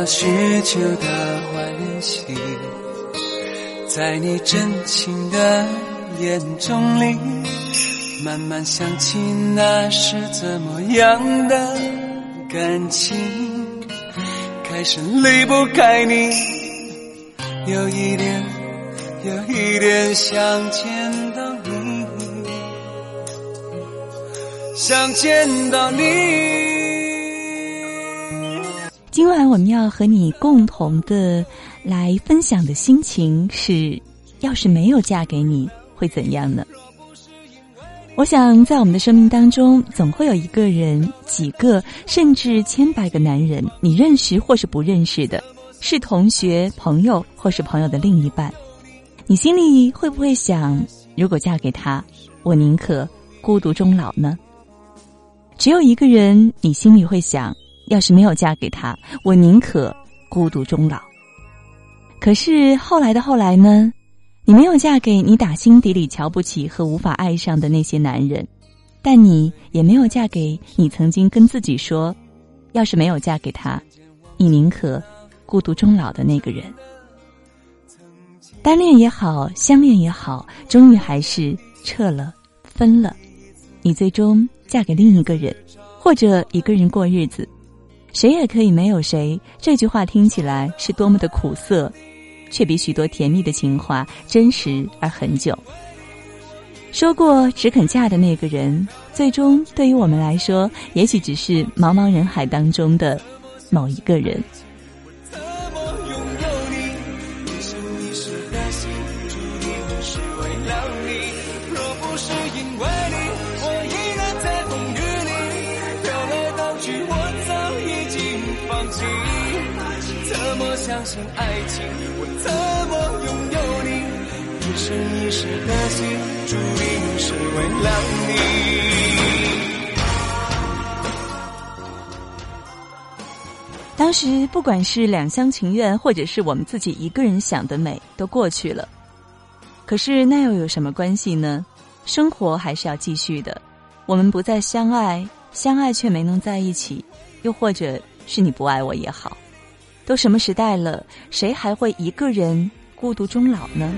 了许久的欢喜，在你真情的眼中里，慢慢想起那是怎么样的感情，开始离不开你，有一点，有一点想见到你，想见到你。今晚我们要和你共同的来分享的心情是：要是没有嫁给你，会怎样呢？我想，在我们的生命当中，总会有一个人、几个，甚至千百个男人，你认识或是不认识的，是同学、朋友，或是朋友的另一半。你心里会不会想：如果嫁给他，我宁可孤独终老呢？只有一个人，你心里会想。要是没有嫁给他，我宁可孤独终老。可是后来的后来呢？你没有嫁给你打心底里瞧不起和无法爱上的那些男人，但你也没有嫁给你曾经跟自己说，要是没有嫁给他，你宁可孤独终老的那个人。单恋也好，相恋也好，终于还是撤了，分了。你最终嫁给另一个人，或者一个人过日子。谁也可以没有谁，这句话听起来是多么的苦涩，却比许多甜蜜的情话真实而很久。说过只肯嫁的那个人，最终对于我们来说，也许只是茫茫人海当中的某一个人。怎么相信爱情，我怎么拥有你？一生一世的心，注定是为了你。当时，不管是两厢情愿，或者是我们自己一个人想的美，都过去了。可是，那又有什么关系呢？生活还是要继续的。我们不再相爱，相爱却没能在一起，又或者是你不爱我也好。都什么时代了，谁还会一个人孤独终老呢？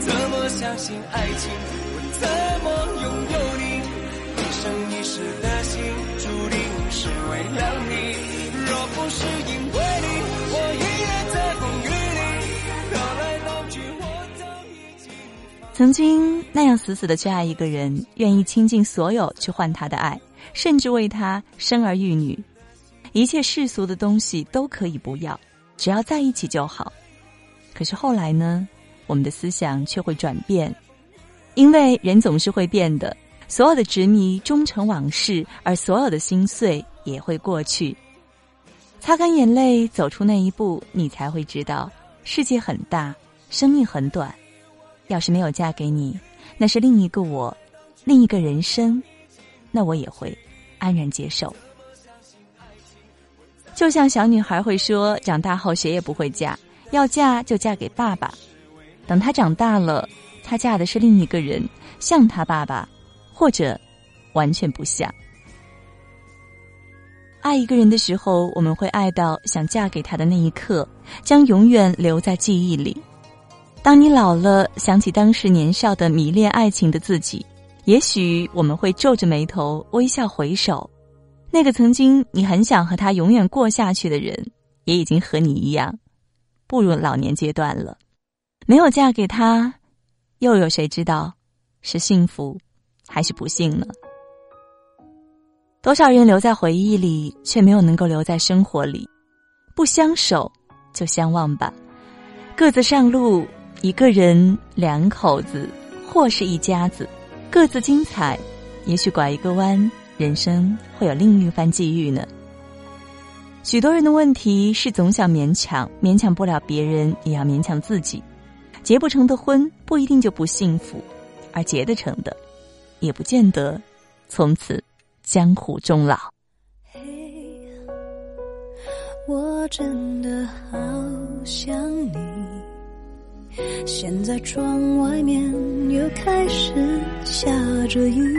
怎么相信爱情？我怎么拥有你？一生一世的心，注定是为了你。若不是因为你，我依然在风雨里。飘来飘去，我早已经。曾经那样死死的去爱一个人，愿意倾尽所有去换他的爱，甚至为他生儿育女。一切世俗的东西都可以不要，只要在一起就好。可是后来呢？我们的思想却会转变，因为人总是会变的。所有的执迷终成往事，而所有的心碎也会过去。擦干眼泪，走出那一步，你才会知道世界很大，生命很短。要是没有嫁给你，那是另一个我，另一个人生，那我也会安然接受。就像小女孩会说，长大后谁也不会嫁，要嫁就嫁给爸爸。等她长大了，她嫁的是另一个人，像她爸爸，或者完全不像。爱一个人的时候，我们会爱到想嫁给他的那一刻，将永远留在记忆里。当你老了，想起当时年少的迷恋爱情的自己，也许我们会皱着眉头，微笑回首。那个曾经你很想和他永远过下去的人，也已经和你一样，步入老年阶段了。没有嫁给他，又有谁知道是幸福还是不幸呢？多少人留在回忆里，却没有能够留在生活里。不相守，就相忘吧。各自上路，一个人，两口子，或是一家子，各自精彩。也许拐一个弯。人生会有另一番际遇呢。许多人的问题是总想勉强，勉强不了别人，也要勉强自己。结不成的婚不一定就不幸福，而结得成的，也不见得从此江湖终老。嘿，我真的好想你。现在窗外面又开始下着雨。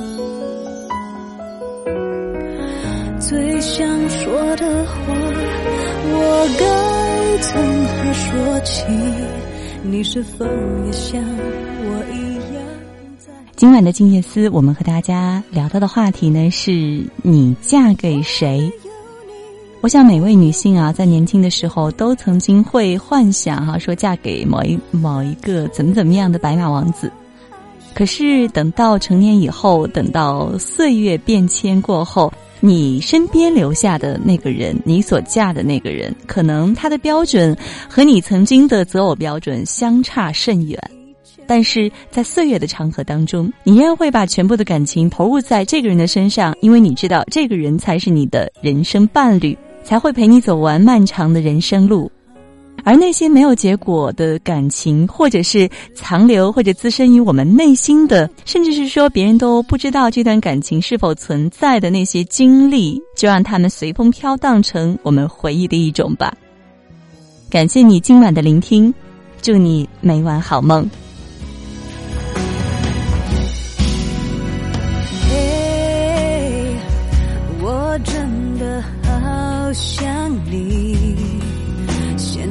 最想说的话，我该从何说起？你是否也像我一样？今晚的静夜思，我们和大家聊到的话题呢，是你嫁给谁？我想每位女性啊，在年轻的时候都曾经会幻想哈，说嫁给某一某一个怎么怎么样的白马王子。可是等到成年以后，等到岁月变迁过后。你身边留下的那个人，你所嫁的那个人，可能他的标准和你曾经的择偶标准相差甚远。但是在岁月的长河当中，你依然会把全部的感情投入在这个人的身上，因为你知道这个人才是你的人生伴侣，才会陪你走完漫长的人生路。而那些没有结果的感情，或者是残留或者滋生于我们内心的，甚至是说别人都不知道这段感情是否存在的那些经历，就让他们随风飘荡成我们回忆的一种吧。感谢你今晚的聆听，祝你每晚好梦。